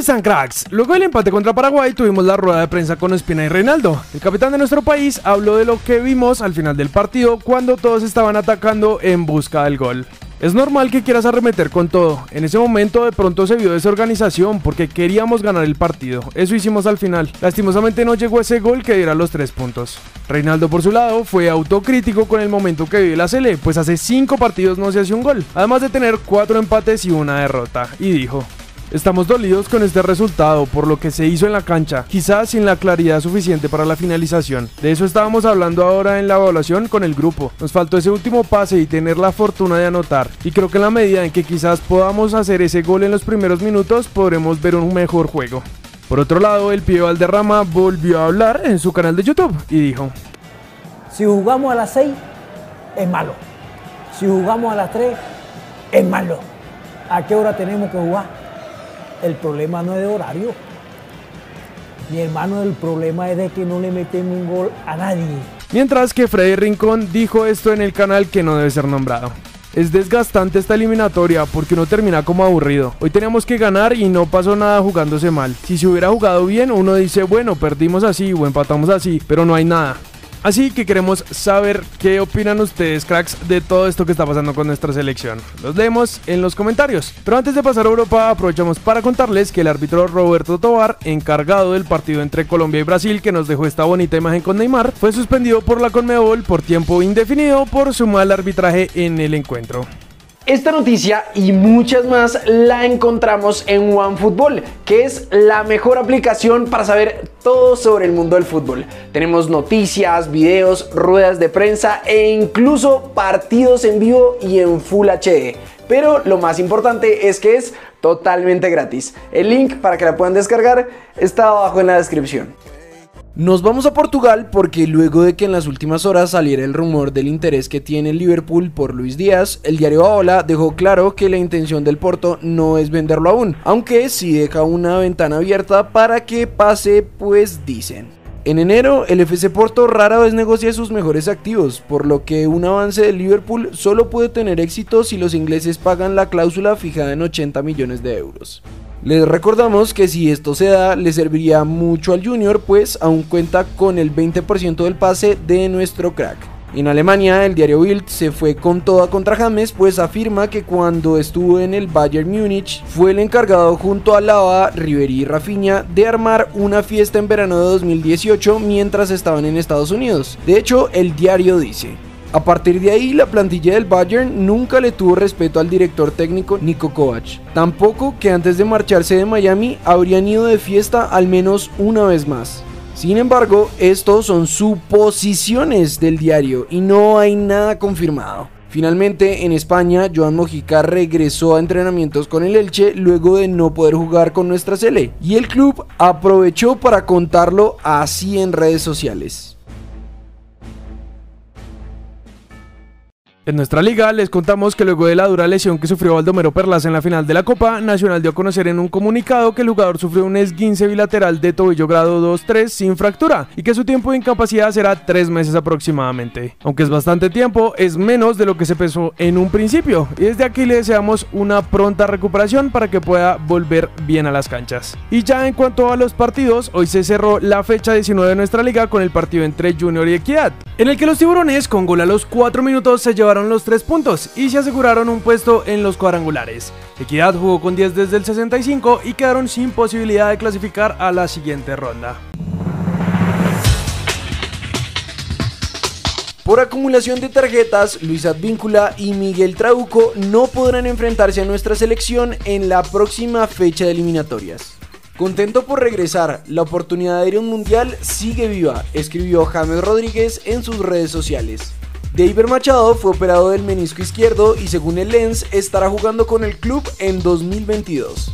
están cracks? Luego del empate contra Paraguay tuvimos la rueda de prensa con Espina y Reinaldo. El capitán de nuestro país habló de lo que vimos al final del partido cuando todos estaban atacando en busca del gol. Es normal que quieras arremeter con todo. En ese momento de pronto se vio desorganización porque queríamos ganar el partido. Eso hicimos al final. Lastimosamente no llegó ese gol que diera los tres puntos. Reinaldo por su lado fue autocrítico con el momento que vive la Sele, pues hace cinco partidos no se hace un gol, además de tener cuatro empates y una derrota, y dijo, Estamos dolidos con este resultado por lo que se hizo en la cancha, quizás sin la claridad suficiente para la finalización. De eso estábamos hablando ahora en la evaluación con el grupo. Nos faltó ese último pase y tener la fortuna de anotar. Y creo que en la medida en que quizás podamos hacer ese gol en los primeros minutos, podremos ver un mejor juego. Por otro lado, el Pío Valderrama volvió a hablar en su canal de YouTube y dijo: Si jugamos a las 6, es malo. Si jugamos a las 3, es malo. ¿A qué hora tenemos que jugar? El problema no es de horario. Mi hermano, el problema es de que no le metemos un gol a nadie. Mientras que Freddy Rincón dijo esto en el canal que no debe ser nombrado. Es desgastante esta eliminatoria porque uno termina como aburrido. Hoy teníamos que ganar y no pasó nada jugándose mal. Si se hubiera jugado bien, uno dice, bueno, perdimos así o empatamos así, pero no hay nada. Así que queremos saber qué opinan ustedes, cracks, de todo esto que está pasando con nuestra selección. Los leemos en los comentarios. Pero antes de pasar a Europa, aprovechamos para contarles que el árbitro Roberto Tobar, encargado del partido entre Colombia y Brasil, que nos dejó esta bonita imagen con Neymar, fue suspendido por la Conmebol por tiempo indefinido por su mal arbitraje en el encuentro. Esta noticia y muchas más la encontramos en OneFootball, que es la mejor aplicación para saber todo sobre el mundo del fútbol. Tenemos noticias, videos, ruedas de prensa e incluso partidos en vivo y en Full HD. Pero lo más importante es que es totalmente gratis. El link para que la puedan descargar está abajo en la descripción. Nos vamos a Portugal porque luego de que en las últimas horas saliera el rumor del interés que tiene Liverpool por Luis Díaz, el diario Aola dejó claro que la intención del Porto no es venderlo aún, aunque sí deja una ventana abierta para que pase, pues dicen. En enero, el FC Porto rara vez negocia sus mejores activos, por lo que un avance del Liverpool solo puede tener éxito si los ingleses pagan la cláusula fijada en 80 millones de euros. Les recordamos que si esto se da, le serviría mucho al Junior, pues aún cuenta con el 20% del pase de nuestro crack. En Alemania, el diario Bild se fue con toda contra James, pues afirma que cuando estuvo en el Bayern Múnich fue el encargado junto a Lava, Ribery y Rafinha de armar una fiesta en verano de 2018 mientras estaban en Estados Unidos. De hecho, el diario dice: a partir de ahí, la plantilla del Bayern nunca le tuvo respeto al director técnico Nico Kovac. Tampoco que antes de marcharse de Miami habrían ido de fiesta al menos una vez más. Sin embargo, estos son suposiciones del diario y no hay nada confirmado. Finalmente, en España, Joan Mojica regresó a entrenamientos con el Elche luego de no poder jugar con nuestra Sele, y el club aprovechó para contarlo así en redes sociales. En nuestra liga les contamos que luego de la dura lesión que sufrió Baldomero Perlas en la final de la Copa, Nacional dio a conocer en un comunicado que el jugador sufrió un esguince bilateral de tobillo grado 2-3 sin fractura y que su tiempo de incapacidad será 3 meses aproximadamente. Aunque es bastante tiempo, es menos de lo que se pensó en un principio y desde aquí le deseamos una pronta recuperación para que pueda volver bien a las canchas. Y ya en cuanto a los partidos, hoy se cerró la fecha 19 de nuestra liga con el partido entre Junior y Equidad, en el que los tiburones con gol a los 4 minutos se llevaron los tres puntos y se aseguraron un puesto en los cuadrangulares. Equidad jugó con 10 desde el 65 y quedaron sin posibilidad de clasificar a la siguiente ronda. Por acumulación de tarjetas, Luis Advíncula y Miguel Trauco no podrán enfrentarse a nuestra selección en la próxima fecha de eliminatorias. Contento por regresar, la oportunidad de ir a un mundial sigue viva, escribió James Rodríguez en sus redes sociales. David Machado fue operado del menisco izquierdo y según el Lens estará jugando con el club en 2022.